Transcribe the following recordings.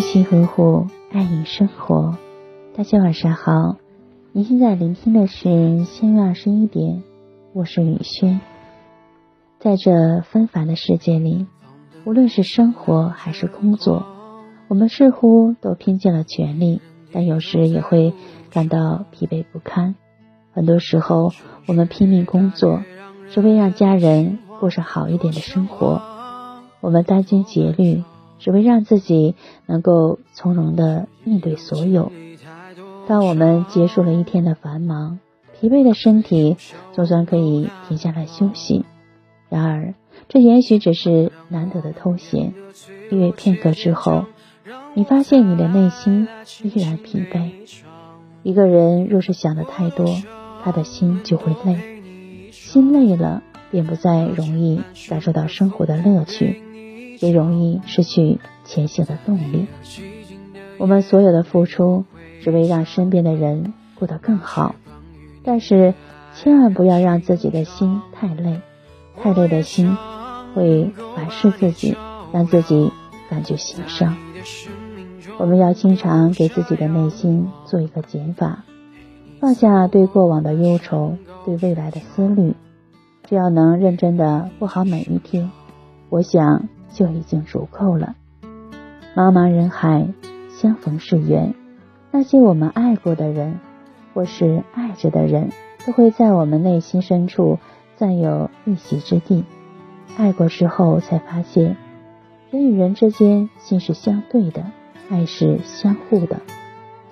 西呵护，爱你生活。大家晚上好，您现在聆听的是仙月二十一点，我是雨轩。在这纷繁的世界里，无论是生活还是工作，我们似乎都拼尽了全力，但有时也会感到疲惫不堪。很多时候，我们拼命工作，只为让家人过上好一点的生活；我们殚精竭虑。只为让自己能够从容的面对所有。当我们结束了一天的繁忙，疲惫的身体总算可以停下来休息。然而，这也许只是难得的偷闲，因为片刻之后，你发现你的内心依然疲惫。一个人若是想的太多，他的心就会累，心累了，便不再容易感受到生活的乐趣。也容易失去前行的动力。我们所有的付出，只为让身边的人过得更好，但是千万不要让自己的心太累，太累的心会反噬自己，让自己感觉心伤。我们要经常给自己的内心做一个减法，放下对过往的忧愁，对未来的思虑，只要能认真的过好每一天，我想。就已经足够了。茫茫人海，相逢是缘。那些我们爱过的人，或是爱着的人，都会在我们内心深处占有一席之地。爱过之后，才发现，人与人之间心是相对的，爱是相互的。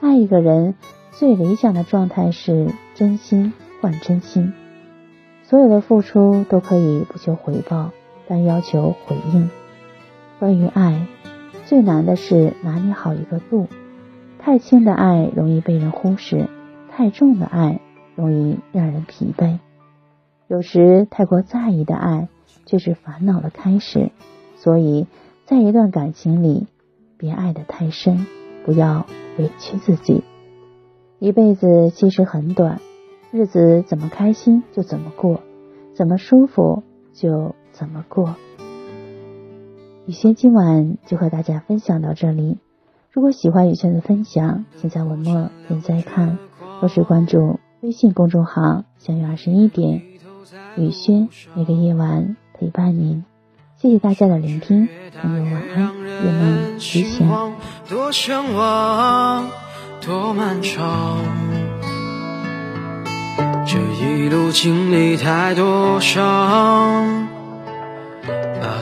爱一个人，最理想的状态是真心换真心。所有的付出都可以不求回报，但要求回应。关于爱，最难的是拿捏好一个度。太轻的爱容易被人忽视，太重的爱容易让人疲惫。有时太过在意的爱，却是烦恼的开始。所以，在一段感情里，别爱得太深，不要委屈自己。一辈子其实很短，日子怎么开心就怎么过，怎么舒服就怎么过。雨轩今晚就和大家分享到这里。如果喜欢雨轩的分享，请在文末点再看，或是关注微信公众号“相约二十一点”。雨轩每个夜晚陪伴您，谢谢大家的聆听，朋友晚安，夜梦吉祥。多向往，多漫长，这一路经历太多伤。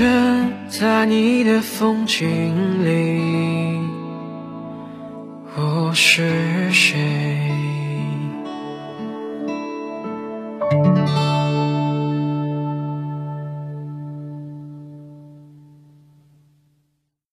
这一生在你的风景里，我是谁？